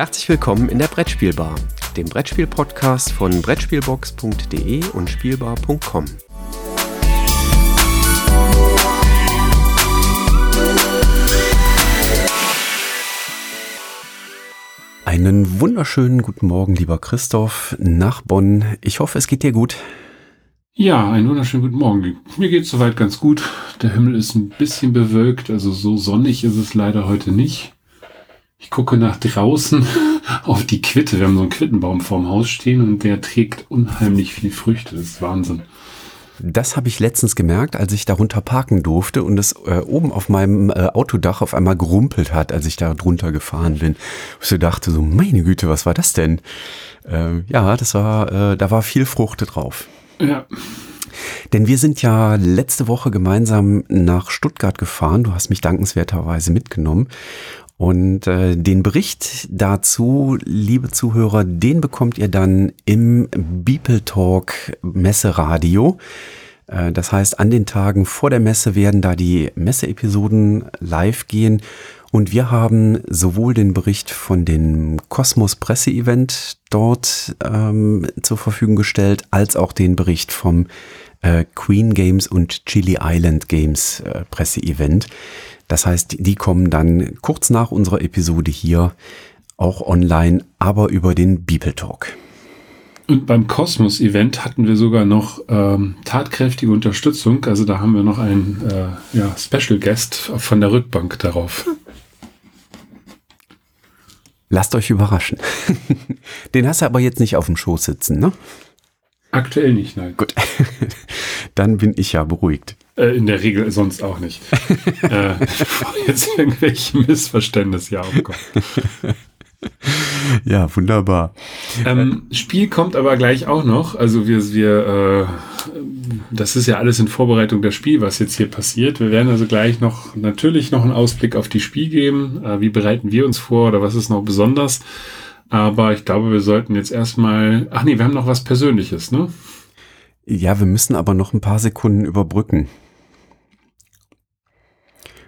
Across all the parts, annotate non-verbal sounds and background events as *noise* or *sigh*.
Herzlich willkommen in der Brettspielbar, dem Brettspiel-Podcast von Brettspielbox.de und Spielbar.com. Einen wunderschönen guten Morgen, lieber Christoph, nach Bonn. Ich hoffe, es geht dir gut. Ja, einen wunderschönen guten Morgen. Mir geht es soweit ganz gut. Der Himmel ist ein bisschen bewölkt, also so sonnig ist es leider heute nicht. Ich gucke nach draußen *laughs* auf die Quitte. Wir haben so einen Quittenbaum vorm Haus stehen und der trägt unheimlich viel Früchte. Das ist Wahnsinn. Das habe ich letztens gemerkt, als ich darunter parken durfte und es äh, oben auf meinem äh, Autodach auf einmal gerumpelt hat, als ich da drunter gefahren bin. Ich so dachte so, meine Güte, was war das denn? Äh, ja, das war, äh, da war viel Frucht drauf. Ja. Denn wir sind ja letzte Woche gemeinsam nach Stuttgart gefahren. Du hast mich dankenswerterweise mitgenommen. Und äh, den Bericht dazu, liebe Zuhörer, den bekommt ihr dann im Beeple Talk Messeradio. Äh, das heißt, an den Tagen vor der Messe werden da die Messeepisoden live gehen. Und wir haben sowohl den Bericht von dem Kosmos Presse-Event dort ähm, zur Verfügung gestellt, als auch den Bericht vom äh, Queen Games und Chili Island Games äh, Presse-Event. Das heißt, die kommen dann kurz nach unserer Episode hier auch online, aber über den Beeple Talk. Und beim Kosmos-Event hatten wir sogar noch ähm, tatkräftige Unterstützung. Also da haben wir noch einen äh, ja, Special Guest von der Rückbank darauf. Lasst euch überraschen. *laughs* Den hast du aber jetzt nicht auf dem Schoß sitzen, ne? Aktuell nicht, nein. Gut. *laughs* Dann bin ich ja beruhigt. Äh, in der Regel sonst auch nicht. *laughs* äh, bevor jetzt irgendwelche Missverständnisse ja aufkommen. Ja, wunderbar. Ähm, Spiel kommt aber gleich auch noch. Also wir, wir, äh, das ist ja alles in Vorbereitung der Spiel, was jetzt hier passiert. Wir werden also gleich noch natürlich noch einen Ausblick auf die Spiel geben. Äh, wie bereiten wir uns vor oder was ist noch besonders? Aber ich glaube, wir sollten jetzt erstmal. Ach nee, wir haben noch was Persönliches, ne? Ja, wir müssen aber noch ein paar Sekunden überbrücken.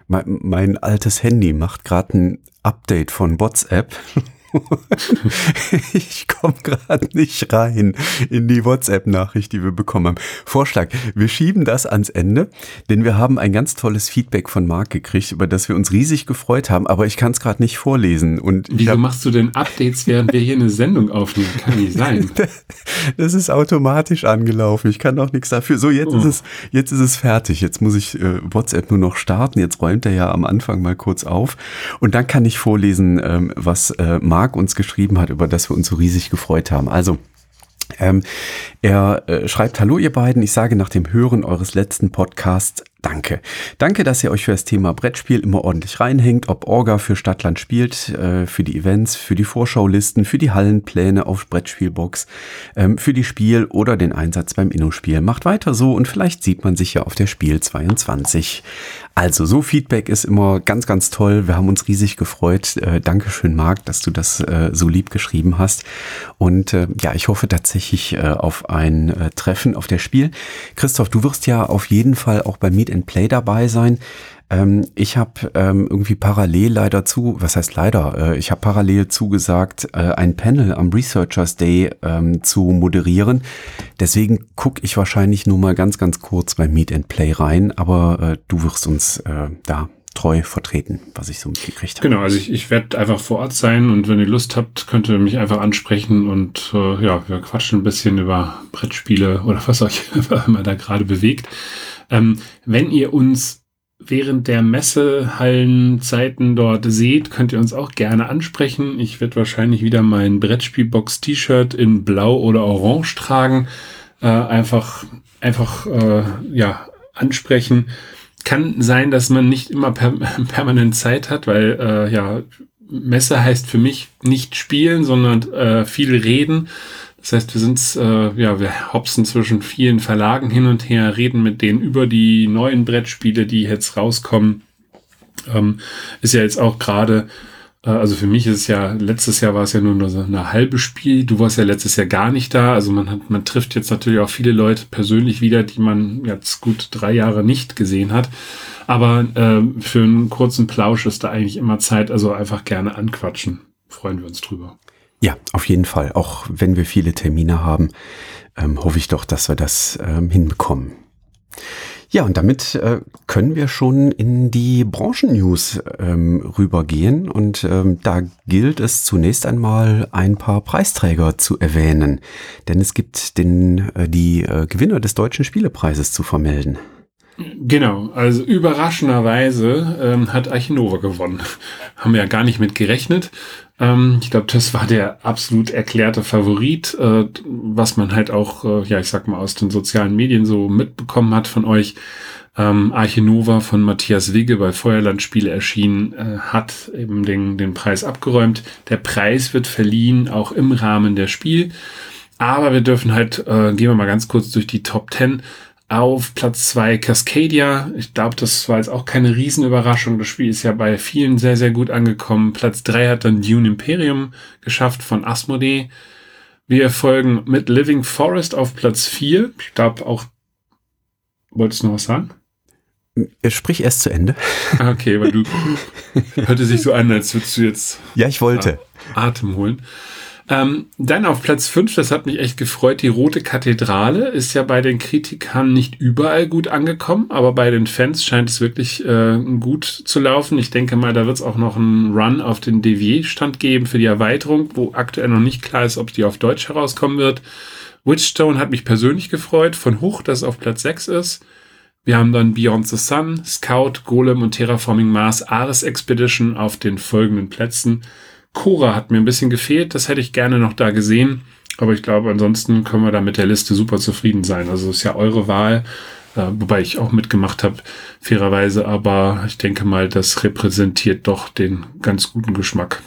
Mein, mein altes Handy macht gerade ein Update von WhatsApp *laughs* *laughs* ich komme gerade nicht rein in die WhatsApp-Nachricht, die wir bekommen haben. Vorschlag, wir schieben das ans Ende, denn wir haben ein ganz tolles Feedback von Marc gekriegt, über das wir uns riesig gefreut haben, aber ich kann es gerade nicht vorlesen. Und Wieso machst du denn Updates, während wir hier eine Sendung aufnehmen? Kann nicht sein. *laughs* das ist automatisch angelaufen. Ich kann auch nichts dafür. So, jetzt oh. ist es, jetzt ist es fertig. Jetzt muss ich äh, WhatsApp nur noch starten. Jetzt räumt er ja am Anfang mal kurz auf. Und dann kann ich vorlesen, ähm, was äh, Marc Marc uns geschrieben hat, über das wir uns so riesig gefreut haben. Also, ähm, er äh, schreibt, hallo ihr beiden, ich sage nach dem Hören eures letzten Podcasts Danke. Danke, dass ihr euch für das Thema Brettspiel immer ordentlich reinhängt, ob Orga für Stadtland spielt, äh, für die Events, für die Vorschaulisten, für die Hallenpläne auf Brettspielbox, ähm, für die Spiel oder den Einsatz beim Inno-Spiel. Macht weiter so und vielleicht sieht man sich ja auf der Spiel 22. Also, so Feedback ist immer ganz, ganz toll. Wir haben uns riesig gefreut. Äh, Dankeschön, Marc, dass du das äh, so lieb geschrieben hast. Und ja, ich hoffe tatsächlich auf ein Treffen auf der Spiel. Christoph, du wirst ja auf jeden Fall auch bei Meet and Play dabei sein. Ähm, ich habe ähm, irgendwie parallel leider zu, was heißt leider, äh, ich habe parallel zugesagt, äh, ein Panel am Researchers Day ähm, zu moderieren. Deswegen gucke ich wahrscheinlich nur mal ganz, ganz kurz bei Meet and Play rein, aber äh, du wirst uns äh, da treu vertreten, was ich so mitgekriegt habe. Genau, also ich, ich werde einfach vor Ort sein und wenn ihr Lust habt, könnt ihr mich einfach ansprechen und äh, ja, wir quatschen ein bisschen über Brettspiele oder was euch *laughs* immer da gerade bewegt. Ähm, wenn ihr uns während der Messehallenzeiten dort seht, könnt ihr uns auch gerne ansprechen. Ich werde wahrscheinlich wieder mein Brettspielbox-T-Shirt in Blau oder Orange tragen. Äh, einfach, einfach, äh, ja, ansprechen. Kann sein, dass man nicht immer per *laughs* permanent Zeit hat, weil, äh, ja, Messe heißt für mich nicht spielen, sondern äh, viel reden. Das heißt, wir sind, äh, ja, wir hopsen zwischen vielen Verlagen hin und her, reden mit denen über die neuen Brettspiele, die jetzt rauskommen. Ähm, ist ja jetzt auch gerade, also für mich ist es ja, letztes Jahr war es ja nur so eine halbe Spiel. Du warst ja letztes Jahr gar nicht da. Also man hat, man trifft jetzt natürlich auch viele Leute persönlich wieder, die man jetzt gut drei Jahre nicht gesehen hat. Aber äh, für einen kurzen Plausch ist da eigentlich immer Zeit, also einfach gerne anquatschen. freuen wir uns drüber. Ja, auf jeden Fall. Auch wenn wir viele Termine haben, ähm, hoffe ich doch, dass wir das ähm, hinbekommen. Ja, und damit äh, können wir schon in die Branchennews ähm, rübergehen. Und ähm, da gilt es zunächst einmal ein paar Preisträger zu erwähnen. Denn es gibt den, äh, die äh, Gewinner des Deutschen Spielepreises zu vermelden. Genau, also überraschenderweise ähm, hat Archinova gewonnen. *laughs* Haben wir ja gar nicht mit gerechnet. Ähm, ich glaube, das war der absolut erklärte Favorit, äh, was man halt auch, äh, ja, ich sag mal, aus den sozialen Medien so mitbekommen hat von euch. Ähm, Archinova von Matthias Wigge bei Feuerlandspiele erschienen, äh, hat eben den, den Preis abgeräumt. Der Preis wird verliehen, auch im Rahmen der Spiel. Aber wir dürfen halt, äh, gehen wir mal ganz kurz durch die Top 10 auf Platz zwei Cascadia. Ich glaube, das war jetzt auch keine Riesenüberraschung. Das Spiel ist ja bei vielen sehr, sehr gut angekommen. Platz drei hat dann Dune Imperium geschafft von Asmodee. Wir folgen mit Living Forest auf Platz vier. Ich glaube auch, wolltest du noch was sagen? Sprich erst zu Ende. Ah, okay, weil du *laughs* hörte sich so an, als würdest du jetzt ja, ich wollte. Atem holen. Ähm, dann auf Platz 5, das hat mich echt gefreut, die Rote Kathedrale ist ja bei den Kritikern nicht überall gut angekommen, aber bei den Fans scheint es wirklich äh, gut zu laufen. Ich denke mal, da wird es auch noch einen Run auf den DW-Stand geben für die Erweiterung, wo aktuell noch nicht klar ist, ob die auf Deutsch herauskommen wird. Witchstone hat mich persönlich gefreut, von hoch, dass es auf Platz 6 ist. Wir haben dann Beyond the Sun, Scout, Golem und Terraforming Mars Ares Expedition auf den folgenden Plätzen. Cora hat mir ein bisschen gefehlt, das hätte ich gerne noch da gesehen. Aber ich glaube, ansonsten können wir da mit der Liste super zufrieden sein. Also ist ja eure Wahl, äh, wobei ich auch mitgemacht habe, fairerweise. Aber ich denke mal, das repräsentiert doch den ganz guten Geschmack.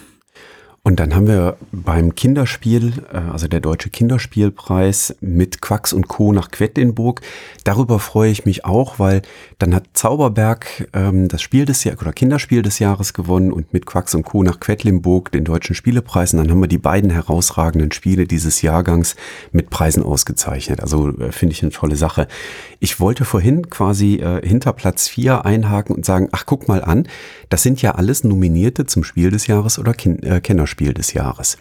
Und dann haben wir beim Kinderspiel, äh, also der Deutsche Kinderspielpreis mit Quacks und Co. nach Quedlinburg. Darüber freue ich mich auch, weil dann hat Zauberberg ähm, das Spiel des Jahres oder Kinderspiel des Jahres gewonnen und mit Quacks und Co. nach Quedlinburg den Deutschen Spielepreis. Und dann haben wir die beiden herausragenden Spiele dieses Jahrgangs mit Preisen ausgezeichnet. Also äh, finde ich eine tolle Sache. Ich wollte vorhin quasi äh, hinter Platz 4 einhaken und sagen, ach guck mal an, das sind ja alles Nominierte zum Spiel des Jahres oder Kin äh, Kennerspiel. Spiel des Jahres.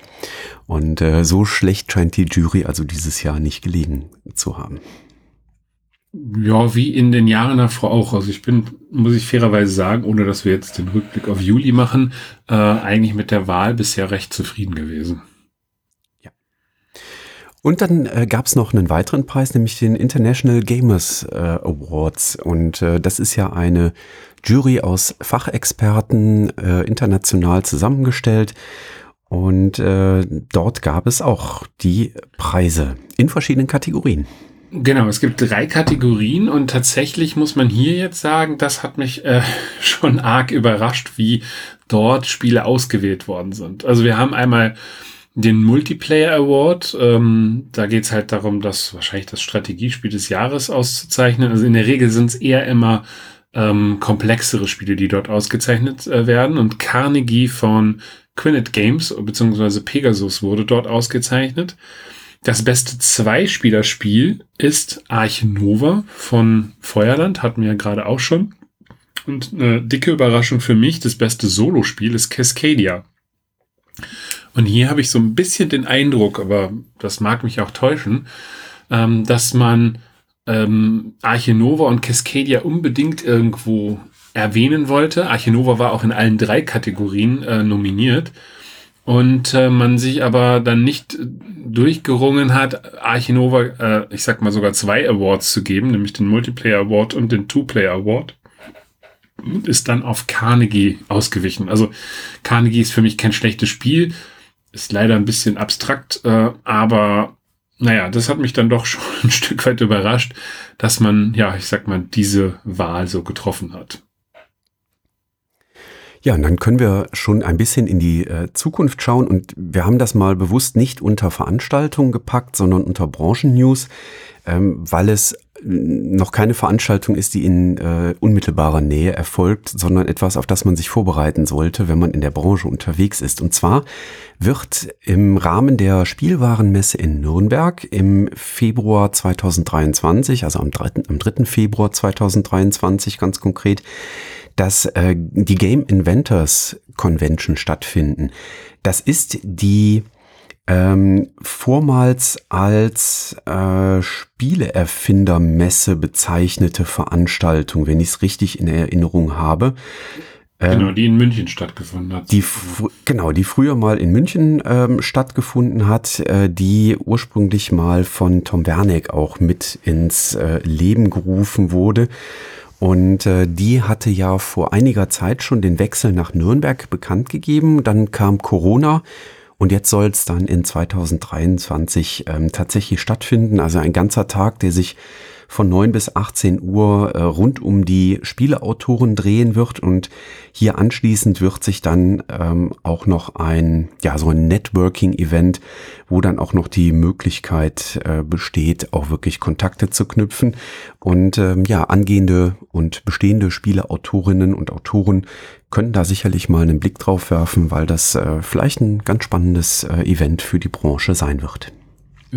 Und äh, so schlecht scheint die Jury also dieses Jahr nicht gelegen zu haben. Ja, wie in den Jahren davor auch. Also ich bin, muss ich fairerweise sagen, ohne dass wir jetzt den Rückblick auf Juli machen, äh, eigentlich mit der Wahl bisher recht zufrieden gewesen. Ja. Und dann äh, gab es noch einen weiteren Preis, nämlich den International Gamers äh, Awards. Und äh, das ist ja eine Jury aus Fachexperten, äh, international zusammengestellt. Und äh, dort gab es auch die Preise in verschiedenen Kategorien. Genau, es gibt drei Kategorien und tatsächlich muss man hier jetzt sagen, das hat mich äh, *laughs* schon arg überrascht, wie dort Spiele ausgewählt worden sind. Also wir haben einmal den Multiplayer Award. Ähm, da geht es halt darum, das wahrscheinlich das Strategiespiel des Jahres auszuzeichnen. Also in der Regel sind es eher immer ähm, komplexere Spiele, die dort ausgezeichnet äh, werden. Und Carnegie von Quinnet Games bzw. Pegasus wurde dort ausgezeichnet. Das beste Zweispielerspiel ist Arch Nova von Feuerland, hatten wir ja gerade auch schon. Und eine dicke Überraschung für mich, das beste Solospiel ist Cascadia. Und hier habe ich so ein bisschen den Eindruck, aber das mag mich auch täuschen, ähm, dass man ähm, und Cascadia unbedingt irgendwo erwähnen wollte. Archinova war auch in allen drei Kategorien äh, nominiert und äh, man sich aber dann nicht durchgerungen hat, Archinova, äh, ich sag mal sogar zwei Awards zu geben, nämlich den Multiplayer Award und den Two-Player Award und ist dann auf Carnegie ausgewichen. Also Carnegie ist für mich kein schlechtes Spiel, ist leider ein bisschen abstrakt, äh, aber naja, das hat mich dann doch *laughs* schon ein Stück weit überrascht, dass man, ja, ich sag mal, diese Wahl so getroffen hat. Ja, und dann können wir schon ein bisschen in die äh, Zukunft schauen und wir haben das mal bewusst nicht unter Veranstaltungen gepackt, sondern unter Branchennews, ähm, weil es noch keine Veranstaltung ist, die in äh, unmittelbarer Nähe erfolgt, sondern etwas, auf das man sich vorbereiten sollte, wenn man in der Branche unterwegs ist. Und zwar wird im Rahmen der Spielwarenmesse in Nürnberg im Februar 2023, also am 3. Am 3. Februar 2023 ganz konkret, dass äh, die Game Inventors Convention stattfinden. Das ist die ähm, vormals als äh, Spieleerfindermesse bezeichnete Veranstaltung, wenn ich es richtig in Erinnerung habe. Ähm, genau, die in München stattgefunden hat. Die, genau, die früher mal in München ähm, stattgefunden hat, äh, die ursprünglich mal von Tom Werneck auch mit ins äh, Leben gerufen wurde. Und äh, die hatte ja vor einiger Zeit schon den Wechsel nach Nürnberg bekannt gegeben. Dann kam Corona und jetzt soll es dann in 2023 ähm, tatsächlich stattfinden. Also ein ganzer Tag, der sich von 9 bis 18 Uhr äh, rund um die Spieleautoren drehen wird und hier anschließend wird sich dann ähm, auch noch ein, ja, so ein Networking-Event, wo dann auch noch die Möglichkeit äh, besteht, auch wirklich Kontakte zu knüpfen und ähm, ja, angehende und bestehende Spieleautorinnen und Autoren können da sicherlich mal einen Blick drauf werfen, weil das äh, vielleicht ein ganz spannendes äh, Event für die Branche sein wird.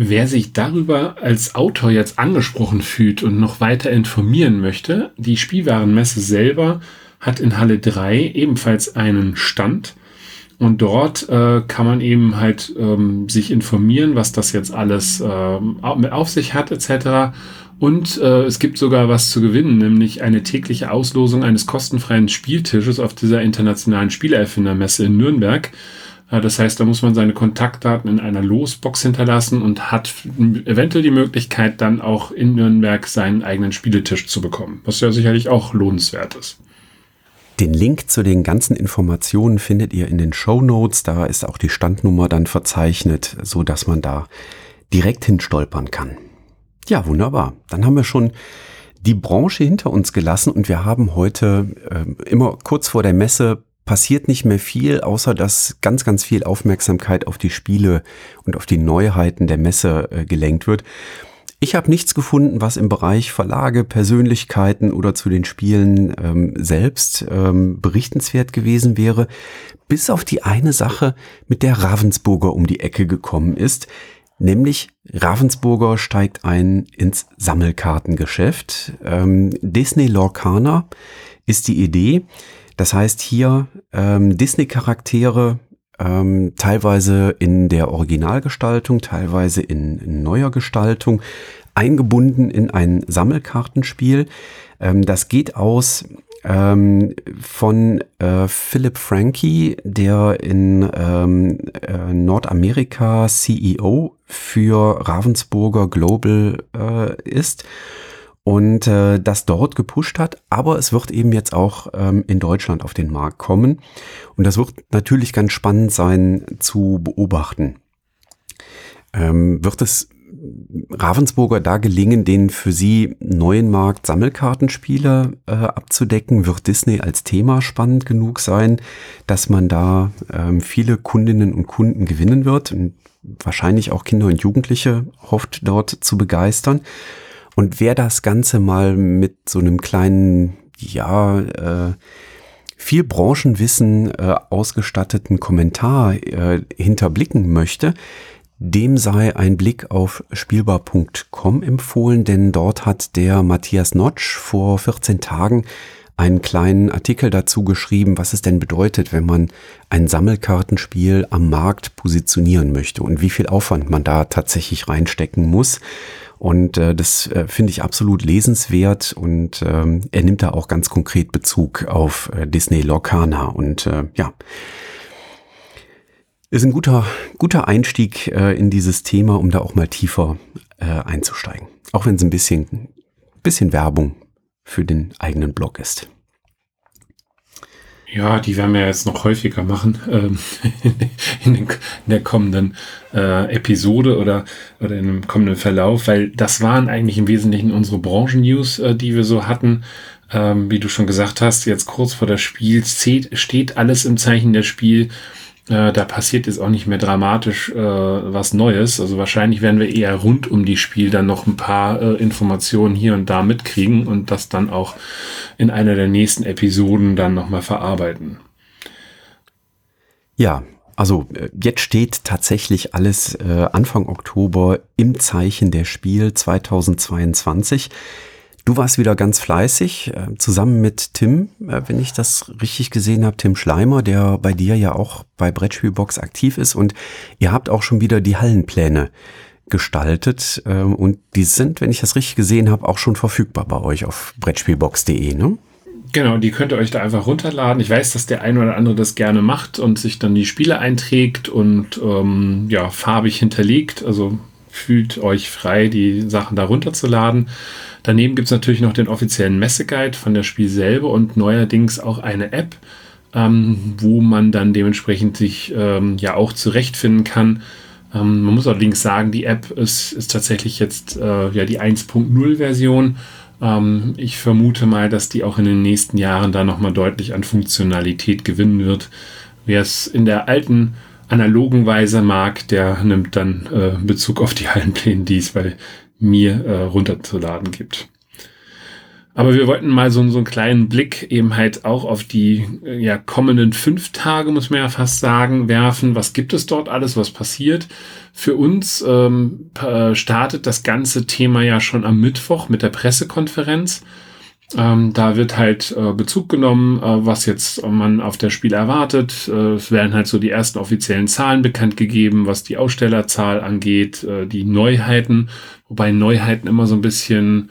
Wer sich darüber als Autor jetzt angesprochen fühlt und noch weiter informieren möchte, die Spielwarenmesse selber hat in Halle 3 ebenfalls einen Stand. Und dort äh, kann man eben halt ähm, sich informieren, was das jetzt alles äh, mit auf sich hat, etc. Und äh, es gibt sogar was zu gewinnen, nämlich eine tägliche Auslosung eines kostenfreien Spieltisches auf dieser internationalen Spielerfindermesse in Nürnberg. Das heißt, da muss man seine Kontaktdaten in einer Losbox hinterlassen und hat eventuell die Möglichkeit, dann auch in Nürnberg seinen eigenen Spieletisch zu bekommen, was ja sicherlich auch lohnenswert ist. Den Link zu den ganzen Informationen findet ihr in den Show Notes. Da ist auch die Standnummer dann verzeichnet, so dass man da direkt hinstolpern kann. Ja, wunderbar. Dann haben wir schon die Branche hinter uns gelassen und wir haben heute äh, immer kurz vor der Messe passiert nicht mehr viel, außer dass ganz, ganz viel Aufmerksamkeit auf die Spiele und auf die Neuheiten der Messe äh, gelenkt wird. Ich habe nichts gefunden, was im Bereich Verlage, Persönlichkeiten oder zu den Spielen ähm, selbst ähm, berichtenswert gewesen wäre, bis auf die eine Sache, mit der Ravensburger um die Ecke gekommen ist, nämlich Ravensburger steigt ein ins Sammelkartengeschäft. Ähm, Disney Lorcaner ist die Idee. Das heißt hier ähm, Disney-Charaktere ähm, teilweise in der Originalgestaltung, teilweise in, in neuer Gestaltung, eingebunden in ein Sammelkartenspiel. Ähm, das geht aus ähm, von äh, Philip Frankie, der in ähm, äh, Nordamerika CEO für Ravensburger Global äh, ist und äh, das dort gepusht hat. Aber es wird eben jetzt auch ähm, in Deutschland auf den Markt kommen. Und das wird natürlich ganz spannend sein zu beobachten. Ähm, wird es Ravensburger da gelingen, den für sie neuen Markt Sammelkartenspiele äh, abzudecken? Wird Disney als Thema spannend genug sein, dass man da ähm, viele Kundinnen und Kunden gewinnen wird und wahrscheinlich auch Kinder und Jugendliche hofft dort zu begeistern? Und wer das Ganze mal mit so einem kleinen, ja, äh, viel Branchenwissen äh, ausgestatteten Kommentar äh, hinterblicken möchte, dem sei ein Blick auf spielbar.com empfohlen, denn dort hat der Matthias Notsch vor 14 Tagen einen kleinen Artikel dazu geschrieben, was es denn bedeutet, wenn man ein Sammelkartenspiel am Markt positionieren möchte und wie viel Aufwand man da tatsächlich reinstecken muss. Und äh, das äh, finde ich absolut lesenswert und ähm, er nimmt da auch ganz konkret Bezug auf äh, Disney Lorcana und äh, ja, ist ein guter, guter Einstieg äh, in dieses Thema, um da auch mal tiefer äh, einzusteigen. Auch wenn es ein bisschen, bisschen Werbung für den eigenen Blog ist. Ja, die werden wir jetzt noch häufiger machen ähm, *laughs* in, den, in, der kommenden äh, Episode oder, oder in dem kommenden Verlauf, weil das waren eigentlich im Wesentlichen unsere Branchen-News, äh, die wir so hatten. Ähm, wie du schon gesagt hast, jetzt kurz vor der Spiel steht alles im Zeichen der Spiel. Äh, da passiert jetzt auch nicht mehr dramatisch äh, was Neues. Also wahrscheinlich werden wir eher rund um die Spiel dann noch ein paar äh, Informationen hier und da mitkriegen und das dann auch in einer der nächsten Episoden dann nochmal verarbeiten. Ja, also äh, jetzt steht tatsächlich alles äh, Anfang Oktober im Zeichen der Spiel 2022. Du warst wieder ganz fleißig, äh, zusammen mit Tim, äh, wenn ich das richtig gesehen habe, Tim Schleimer, der bei dir ja auch bei Brettspielbox aktiv ist. Und ihr habt auch schon wieder die Hallenpläne gestaltet. Äh, und die sind, wenn ich das richtig gesehen habe, auch schon verfügbar bei euch auf brettspielbox.de, ne? Genau, die könnt ihr euch da einfach runterladen. Ich weiß, dass der ein oder andere das gerne macht und sich dann die Spiele einträgt und ähm, ja, farbig hinterlegt. Also fühlt euch frei, die Sachen da runterzuladen. Daneben gibt es natürlich noch den offiziellen Messeguide von der Spiel selber und neuerdings auch eine App, ähm, wo man dann dementsprechend sich ähm, ja auch zurechtfinden kann. Ähm, man muss allerdings sagen, die App ist, ist tatsächlich jetzt äh, ja die 1.0-Version. Ähm, ich vermute mal, dass die auch in den nächsten Jahren da nochmal deutlich an Funktionalität gewinnen wird. Wer es in der alten analogen Weise mag, der nimmt dann äh, Bezug auf die Hallenpläne, die es bei mir äh, runterzuladen gibt. Aber wir wollten mal so, so einen kleinen Blick eben halt auch auf die äh, ja, kommenden fünf Tage, muss man ja fast sagen, werfen. Was gibt es dort alles, was passiert? Für uns ähm, startet das ganze Thema ja schon am Mittwoch mit der Pressekonferenz. Ähm, da wird halt äh, Bezug genommen, äh, was jetzt man auf der Spiel erwartet. Äh, es werden halt so die ersten offiziellen Zahlen bekannt gegeben, was die Ausstellerzahl angeht, äh, die Neuheiten, wobei Neuheiten immer so ein bisschen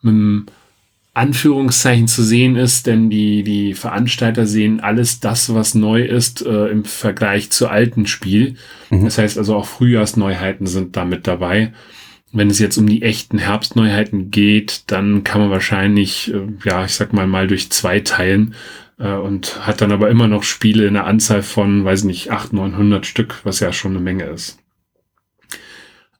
mit einem Anführungszeichen zu sehen ist, denn die, die Veranstalter sehen alles das, was neu ist, äh, im Vergleich zu alten Spiel. Mhm. Das heißt also auch Frühjahrsneuheiten sind damit dabei. Wenn es jetzt um die echten Herbstneuheiten geht, dann kann man wahrscheinlich, äh, ja, ich sag mal, mal durch zwei teilen äh, und hat dann aber immer noch Spiele in einer Anzahl von, weiß nicht, 800, 900 Stück, was ja schon eine Menge ist.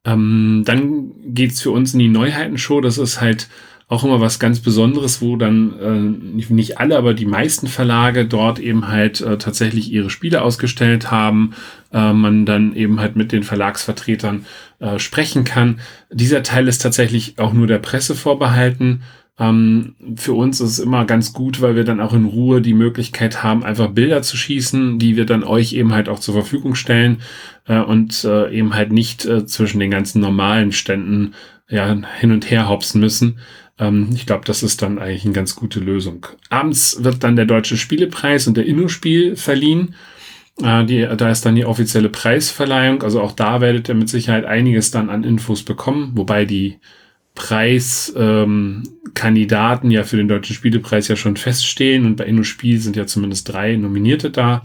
Ähm, dann geht's für uns in die Neuheitenshow. Das ist halt auch immer was ganz Besonderes, wo dann äh, nicht alle, aber die meisten Verlage dort eben halt äh, tatsächlich ihre Spiele ausgestellt haben. Äh, man dann eben halt mit den Verlagsvertretern äh, sprechen kann. Dieser Teil ist tatsächlich auch nur der Presse vorbehalten. Ähm, für uns ist es immer ganz gut, weil wir dann auch in Ruhe die Möglichkeit haben, einfach Bilder zu schießen, die wir dann euch eben halt auch zur Verfügung stellen äh, und äh, eben halt nicht äh, zwischen den ganzen normalen Ständen ja, hin und her hopsen müssen. Ähm, ich glaube, das ist dann eigentlich eine ganz gute Lösung. Abends wird dann der Deutsche Spielepreis und der Inno-Spiel verliehen. Äh, die, da ist dann die offizielle Preisverleihung. Also auch da werdet ihr mit Sicherheit einiges dann an Infos bekommen, wobei die Preiskandidaten ähm, ja für den Deutschen Spielepreis ja schon feststehen und bei Inno-Spiel sind ja zumindest drei Nominierte da.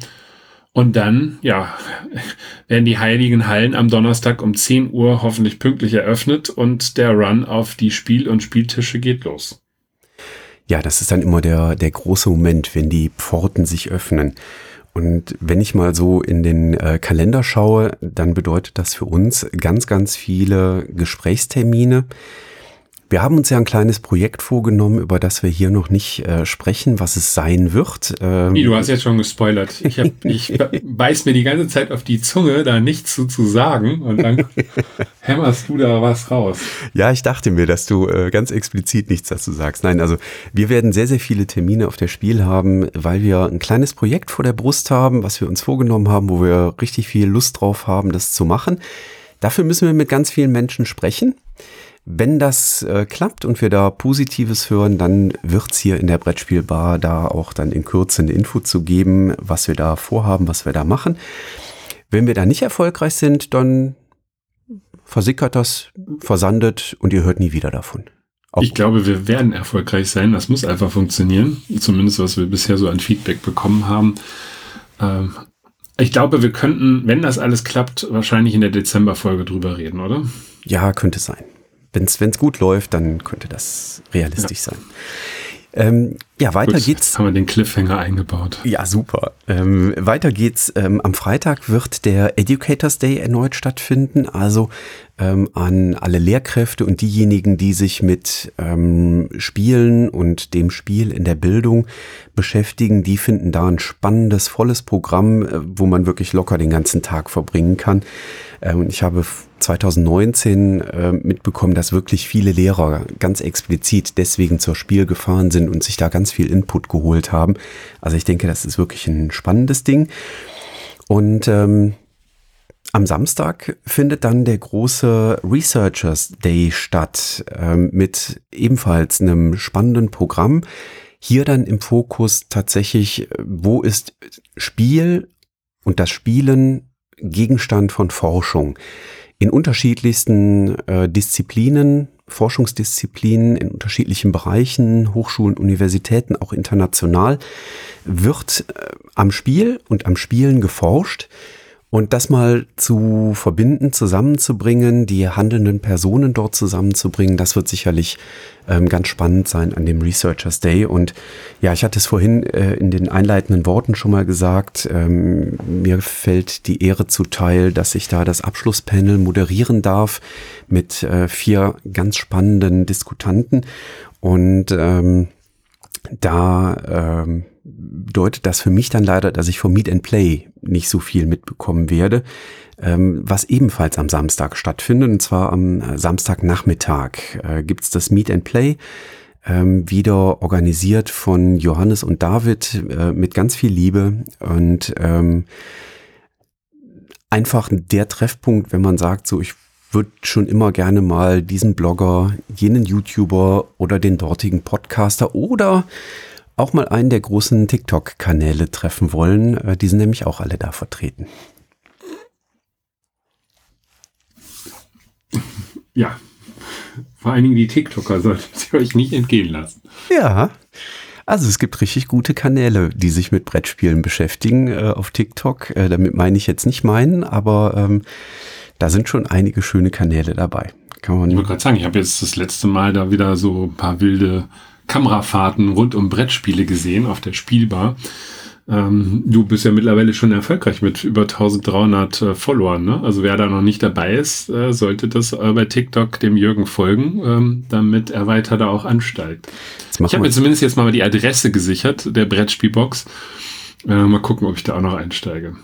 Und dann, ja, *laughs* werden die Heiligen Hallen am Donnerstag um 10 Uhr hoffentlich pünktlich eröffnet und der Run auf die Spiel- und Spieltische geht los. Ja, das ist dann immer der, der große Moment, wenn die Pforten sich öffnen. Und wenn ich mal so in den äh, Kalender schaue, dann bedeutet das für uns ganz, ganz viele Gesprächstermine. Wir haben uns ja ein kleines Projekt vorgenommen, über das wir hier noch nicht äh, sprechen, was es sein wird. Ähm du hast jetzt schon gespoilert. Ich, hab, *laughs* ich beiß mir die ganze Zeit auf die Zunge, da nichts zu, zu sagen und dann *laughs* hämmerst du da was raus. Ja, ich dachte mir, dass du äh, ganz explizit nichts dazu sagst. Nein, also wir werden sehr, sehr viele Termine auf der Spiel haben, weil wir ein kleines Projekt vor der Brust haben, was wir uns vorgenommen haben, wo wir richtig viel Lust drauf haben, das zu machen. Dafür müssen wir mit ganz vielen Menschen sprechen. Wenn das äh, klappt und wir da Positives hören, dann wird's hier in der Brettspielbar da auch dann in Kürze eine Info zu geben, was wir da vorhaben, was wir da machen. Wenn wir da nicht erfolgreich sind, dann versickert das, versandet und ihr hört nie wieder davon. Auch ich glaube, wir werden erfolgreich sein. Das muss einfach funktionieren. Zumindest was wir bisher so an Feedback bekommen haben. Ähm, ich glaube, wir könnten, wenn das alles klappt, wahrscheinlich in der Dezemberfolge drüber reden, oder? Ja, könnte sein wenn es gut läuft, dann könnte das realistisch ja. sein. Ähm, ja, weiter Gut, geht's. Haben wir den Cliffhanger eingebaut. Ja, super. Ähm, weiter geht's. Ähm, am Freitag wird der Educators Day erneut stattfinden. Also ähm, an alle Lehrkräfte und diejenigen, die sich mit ähm, Spielen und dem Spiel in der Bildung beschäftigen, die finden da ein spannendes, volles Programm, äh, wo man wirklich locker den ganzen Tag verbringen kann. Ähm, ich habe 2019 äh, mitbekommen, dass wirklich viele Lehrer ganz explizit deswegen zur Spiel gefahren sind und sich da ganz viel Input geholt haben. Also ich denke, das ist wirklich ein spannendes Ding. Und ähm, am Samstag findet dann der große Researchers Day statt ähm, mit ebenfalls einem spannenden Programm. Hier dann im Fokus tatsächlich, wo ist Spiel und das Spielen Gegenstand von Forschung in unterschiedlichsten äh, Disziplinen, Forschungsdisziplinen in unterschiedlichen Bereichen, Hochschulen, Universitäten, auch international, wird äh, am Spiel und am Spielen geforscht. Und das mal zu verbinden, zusammenzubringen, die handelnden Personen dort zusammenzubringen, das wird sicherlich ähm, ganz spannend sein an dem Researchers Day. Und ja, ich hatte es vorhin äh, in den einleitenden Worten schon mal gesagt, ähm, mir fällt die Ehre zuteil, dass ich da das Abschlusspanel moderieren darf mit äh, vier ganz spannenden Diskutanten. Und ähm, da ähm, bedeutet das für mich dann leider, dass ich vom Meet and Play nicht so viel mitbekommen werde, ähm, was ebenfalls am Samstag stattfindet. Und zwar am äh, Samstagnachmittag äh, gibt's das Meet and Play, ähm, wieder organisiert von Johannes und David äh, mit ganz viel Liebe und ähm, einfach der Treffpunkt, wenn man sagt, so ich würde schon immer gerne mal diesen Blogger, jenen YouTuber oder den dortigen Podcaster oder auch mal einen der großen TikTok-Kanäle treffen wollen. Äh, die sind nämlich auch alle da vertreten. Ja, vor allen Dingen die TikToker sollten sie euch nicht entgehen lassen. Ja, also es gibt richtig gute Kanäle, die sich mit Brettspielen beschäftigen äh, auf TikTok. Äh, damit meine ich jetzt nicht meinen, aber ähm, da sind schon einige schöne Kanäle dabei. Kann man ich wollte gerade sagen, ich habe jetzt das letzte Mal da wieder so ein paar wilde Kamerafahrten rund um Brettspiele gesehen auf der Spielbar. Ähm, du bist ja mittlerweile schon erfolgreich mit über 1300 äh, Followern. Ne? Also wer da noch nicht dabei ist, äh, sollte das äh, bei TikTok dem Jürgen folgen, ähm, damit er weiter da auch ansteigt. Ich habe mir zumindest jetzt mal die Adresse gesichert, der Brettspielbox. Äh, mal gucken, ob ich da auch noch einsteige.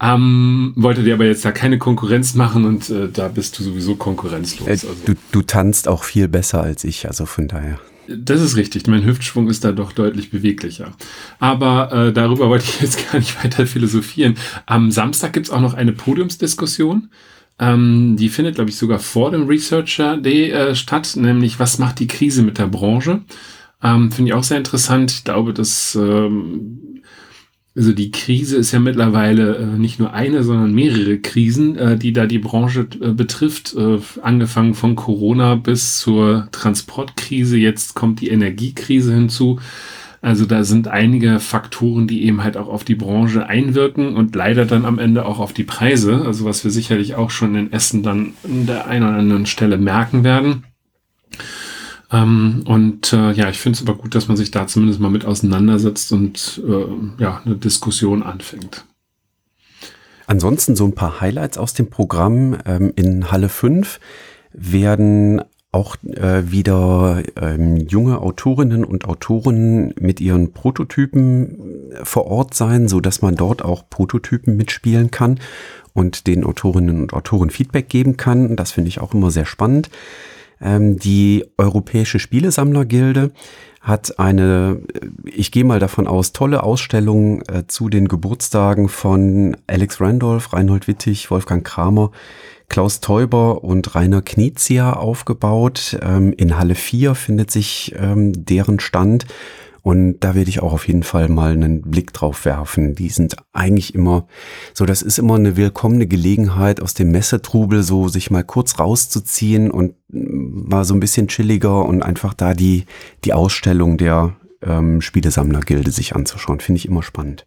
Ähm, wollte dir aber jetzt da keine Konkurrenz machen und äh, da bist du sowieso konkurrenzlos. Äh, also. du, du tanzt auch viel besser als ich, also von daher. Das ist richtig. Mein Hüftschwung ist da doch deutlich beweglicher. Aber äh, darüber wollte ich jetzt *laughs* gar nicht weiter philosophieren. Am Samstag gibt's auch noch eine Podiumsdiskussion. Ähm, die findet, glaube ich, sogar vor dem Researcher Day äh, statt, nämlich was macht die Krise mit der Branche? Ähm, Finde ich auch sehr interessant. Ich glaube, dass ähm, also die Krise ist ja mittlerweile äh, nicht nur eine, sondern mehrere Krisen, äh, die da die Branche äh, betrifft. Äh, angefangen von Corona bis zur Transportkrise. Jetzt kommt die Energiekrise hinzu. Also da sind einige Faktoren, die eben halt auch auf die Branche einwirken und leider dann am Ende auch auf die Preise. Also was wir sicherlich auch schon in Essen dann an der einen oder anderen Stelle merken werden. Ähm, und äh, ja, ich finde es aber gut, dass man sich da zumindest mal mit auseinandersetzt und äh, ja, eine Diskussion anfängt. Ansonsten so ein paar Highlights aus dem Programm. Ähm, in Halle 5 werden auch äh, wieder ähm, junge Autorinnen und Autoren mit ihren Prototypen vor Ort sein, so dass man dort auch Prototypen mitspielen kann und den Autorinnen und Autoren Feedback geben kann. Das finde ich auch immer sehr spannend. Ähm, die Europäische Spielesammlergilde hat eine, ich gehe mal davon aus, tolle Ausstellung äh, zu den Geburtstagen von Alex Randolph, Reinhold Wittig, Wolfgang Kramer, Klaus Teuber und Rainer Knizia aufgebaut. Ähm, in Halle 4 findet sich ähm, deren Stand und da werde ich auch auf jeden Fall mal einen Blick drauf werfen. Die sind eigentlich immer so, das ist immer eine willkommene Gelegenheit, aus dem Messetrubel so sich mal kurz rauszuziehen und mal so ein bisschen chilliger und einfach da die, die Ausstellung der ähm, Spielesammlergilde sich anzuschauen. Finde ich immer spannend.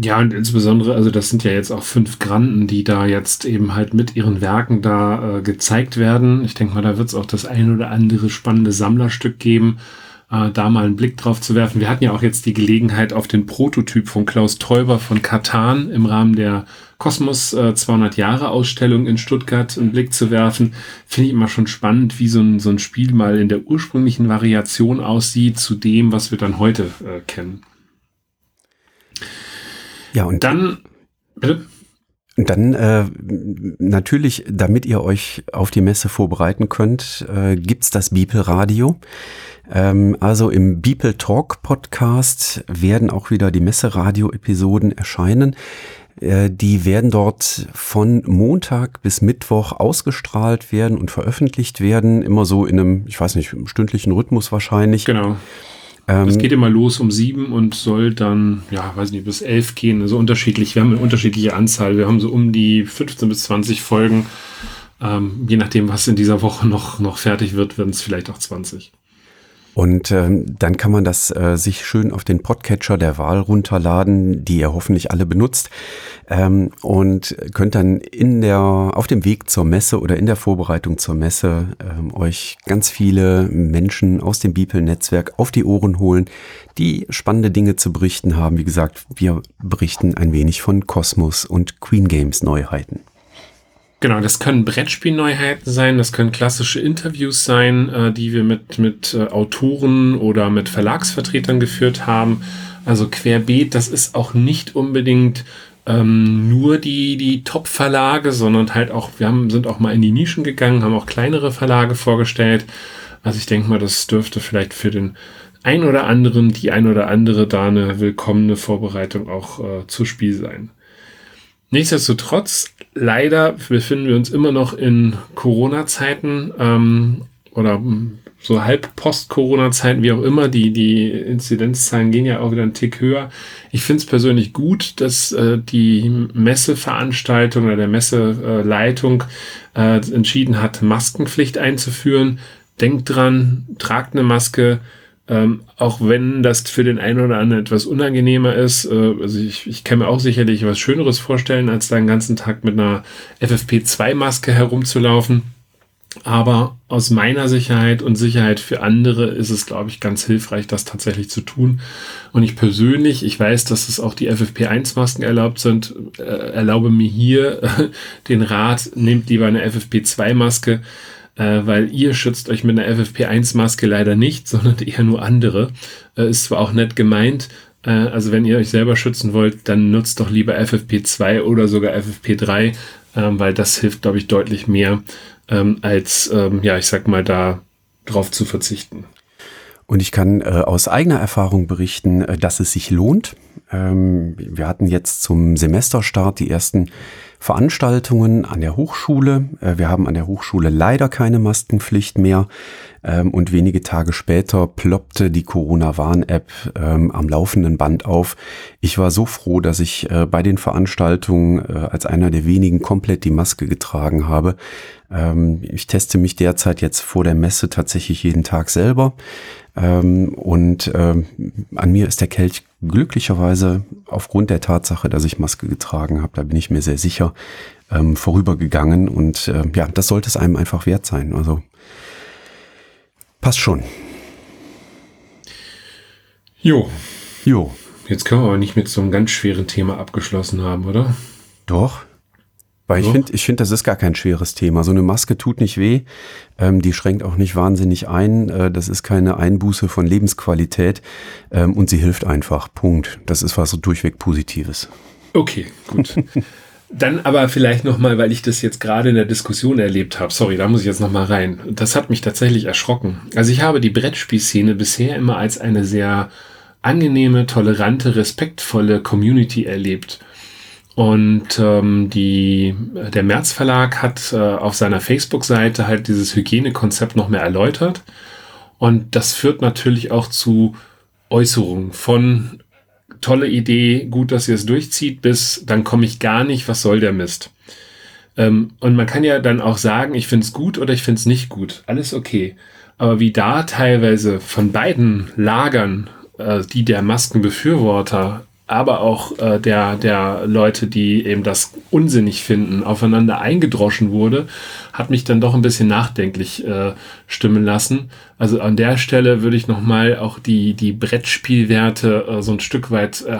Ja, und insbesondere, also das sind ja jetzt auch fünf Granten, die da jetzt eben halt mit ihren Werken da äh, gezeigt werden. Ich denke mal, da wird es auch das ein oder andere spannende Sammlerstück geben äh, da mal einen Blick drauf zu werfen. Wir hatten ja auch jetzt die Gelegenheit, auf den Prototyp von Klaus Teuber von Katan im Rahmen der Kosmos äh, 200 Jahre Ausstellung in Stuttgart einen Blick zu werfen. Finde ich immer schon spannend, wie so ein, so ein Spiel mal in der ursprünglichen Variation aussieht zu dem, was wir dann heute äh, kennen. Ja, und dann, bitte? Dann äh, natürlich, damit ihr euch auf die Messe vorbereiten könnt, äh, gibt's das Bibel Radio. Ähm, also im Beeple Talk Podcast werden auch wieder die Messeradio-Episoden erscheinen. Äh, die werden dort von Montag bis Mittwoch ausgestrahlt werden und veröffentlicht werden. Immer so in einem, ich weiß nicht, stündlichen Rhythmus wahrscheinlich. Genau. Ähm, es geht immer los um sieben und soll dann, ja, weiß nicht, bis elf gehen. Also unterschiedlich. Wir haben eine unterschiedliche Anzahl. Wir haben so um die 15 bis 20 Folgen. Ähm, je nachdem, was in dieser Woche noch, noch fertig wird, werden es vielleicht auch 20. Und ähm, dann kann man das äh, sich schön auf den Podcatcher der Wahl runterladen, die ihr hoffentlich alle benutzt. Ähm, und könnt dann in der, auf dem Weg zur Messe oder in der Vorbereitung zur Messe ähm, euch ganz viele Menschen aus dem Beeple-Netzwerk auf die Ohren holen, die spannende Dinge zu berichten haben. Wie gesagt, wir berichten ein wenig von Kosmos und Queen Games Neuheiten. Genau, das können Brettspielneuheiten sein, das können klassische Interviews sein, äh, die wir mit, mit äh, Autoren oder mit Verlagsvertretern geführt haben. Also querbeet, das ist auch nicht unbedingt ähm, nur die, die Top-Verlage, sondern halt auch, wir haben, sind auch mal in die Nischen gegangen, haben auch kleinere Verlage vorgestellt. Also ich denke mal, das dürfte vielleicht für den ein oder anderen, die ein oder andere da eine willkommene Vorbereitung auch äh, zu Spiel sein. Nichtsdestotrotz, leider befinden wir uns immer noch in Corona-Zeiten ähm, oder so halb Post-Corona-Zeiten, wie auch immer. Die, die Inzidenzzahlen gehen ja auch wieder einen Tick höher. Ich finde es persönlich gut, dass äh, die Messeveranstaltung oder der Messeleitung äh, entschieden hat, Maskenpflicht einzuführen. Denkt dran, tragt eine Maske, ähm, auch wenn das für den einen oder anderen etwas unangenehmer ist, äh, also ich, ich kann mir auch sicherlich was Schöneres vorstellen, als da den ganzen Tag mit einer FFP2-Maske herumzulaufen. Aber aus meiner Sicherheit und Sicherheit für andere ist es, glaube ich, ganz hilfreich, das tatsächlich zu tun. Und ich persönlich, ich weiß, dass es auch die FFP1-Masken erlaubt sind, äh, erlaube mir hier äh, *laughs* den Rat, nehmt lieber eine FFP2-Maske äh, weil ihr schützt euch mit einer FFP1-Maske leider nicht, *laughs* sondern eher nur andere. Äh, ist zwar auch nett gemeint, äh, also wenn ihr euch selber schützen wollt, dann nutzt doch lieber FFP2 oder sogar FFP3, äh, weil das hilft, glaube ich, deutlich mehr, ähm, als, ähm, ja, ich sag mal, da drauf zu verzichten. Und ich kann äh, aus eigener Erfahrung berichten, äh, dass es sich lohnt. Ähm, wir hatten jetzt zum Semesterstart die ersten Veranstaltungen an der Hochschule. Äh, wir haben an der Hochschule leider keine Maskenpflicht mehr. Ähm, und wenige Tage später ploppte die Corona-Warn-App ähm, am laufenden Band auf. Ich war so froh, dass ich äh, bei den Veranstaltungen äh, als einer der wenigen komplett die Maske getragen habe. Ähm, ich teste mich derzeit jetzt vor der Messe tatsächlich jeden Tag selber. Und an mir ist der Kelch glücklicherweise aufgrund der Tatsache, dass ich Maske getragen habe, da bin ich mir sehr sicher, ähm, vorübergegangen. Und äh, ja, das sollte es einem einfach wert sein. Also passt schon. Jo. Jo. Jetzt können wir aber nicht mit so einem ganz schweren Thema abgeschlossen haben, oder? Doch. Weil ich finde, ich finde, das ist gar kein schweres Thema. So eine Maske tut nicht weh, ähm, die schränkt auch nicht wahnsinnig ein. Äh, das ist keine Einbuße von Lebensqualität ähm, und sie hilft einfach. Punkt. Das ist was so durchweg Positives. Okay, gut. *laughs* Dann aber vielleicht nochmal, weil ich das jetzt gerade in der Diskussion erlebt habe. Sorry, da muss ich jetzt nochmal rein. Das hat mich tatsächlich erschrocken. Also ich habe die Brettspielszene bisher immer als eine sehr angenehme, tolerante, respektvolle Community erlebt. Und ähm, die, der März Verlag hat äh, auf seiner Facebook-Seite halt dieses Hygienekonzept noch mehr erläutert. Und das führt natürlich auch zu Äußerungen von tolle Idee, gut, dass ihr es durchzieht, bis dann komme ich gar nicht, was soll der Mist. Ähm, und man kann ja dann auch sagen, ich finde es gut oder ich finde es nicht gut. Alles okay. Aber wie da teilweise von beiden Lagern, äh, die der Maskenbefürworter aber auch äh, der, der Leute, die eben das unsinnig finden, aufeinander eingedroschen wurde, hat mich dann doch ein bisschen nachdenklich äh, stimmen lassen. Also an der Stelle würde ich nochmal auch die, die Brettspielwerte äh, so ein Stück weit äh,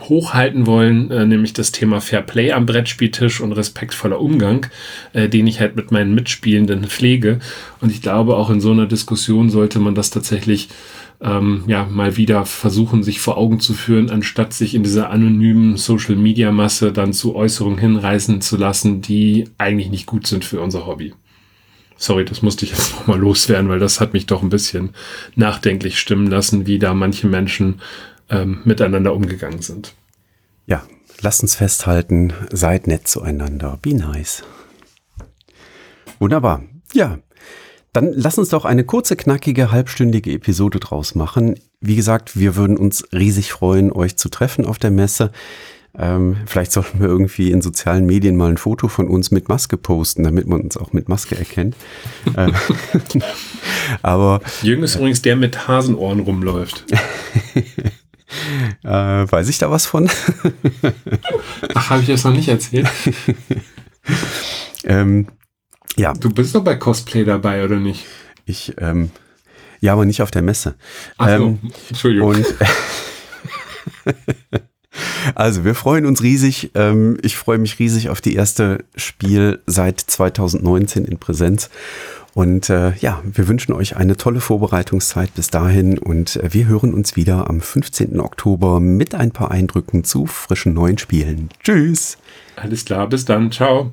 hochhalten wollen, äh, nämlich das Thema Fair Play am Brettspieltisch und respektvoller Umgang, äh, den ich halt mit meinen Mitspielenden pflege. Und ich glaube, auch in so einer Diskussion sollte man das tatsächlich ähm, ja, mal wieder versuchen, sich vor Augen zu führen, anstatt sich in dieser anonymen Social-Media-Masse dann zu Äußerungen hinreißen zu lassen, die eigentlich nicht gut sind für unser Hobby. Sorry, das musste ich jetzt *laughs* nochmal loswerden, weil das hat mich doch ein bisschen nachdenklich stimmen lassen, wie da manche Menschen ähm, miteinander umgegangen sind. Ja, lasst uns festhalten, seid nett zueinander. Be nice. Wunderbar. Ja, dann lass uns doch eine kurze, knackige, halbstündige Episode draus machen. Wie gesagt, wir würden uns riesig freuen, euch zu treffen auf der Messe. Ähm, vielleicht sollten wir irgendwie in sozialen Medien mal ein Foto von uns mit Maske posten, damit man uns auch mit Maske erkennt. *laughs* Äh, *laughs* aber Jürgen ist übrigens der mit Hasenohren rumläuft. *laughs* äh, weiß ich da was von? Ach, habe ich das noch nicht erzählt? ähm, ja. Du bist doch bei Cosplay dabei, oder nicht? Ich, ähm, ja, aber nicht auf der Messe. Ach so, ähm, Entschuldigung. und *laughs* also wir freuen uns riesig. Ähm, ich freue mich riesig auf die erste Spiel seit 2019 in Präsenz. Und äh, ja, wir wünschen euch eine tolle Vorbereitungszeit bis dahin und äh, wir hören uns wieder am 15. Oktober mit ein paar Eindrücken zu frischen neuen Spielen. Tschüss! Alles klar, bis dann. Ciao.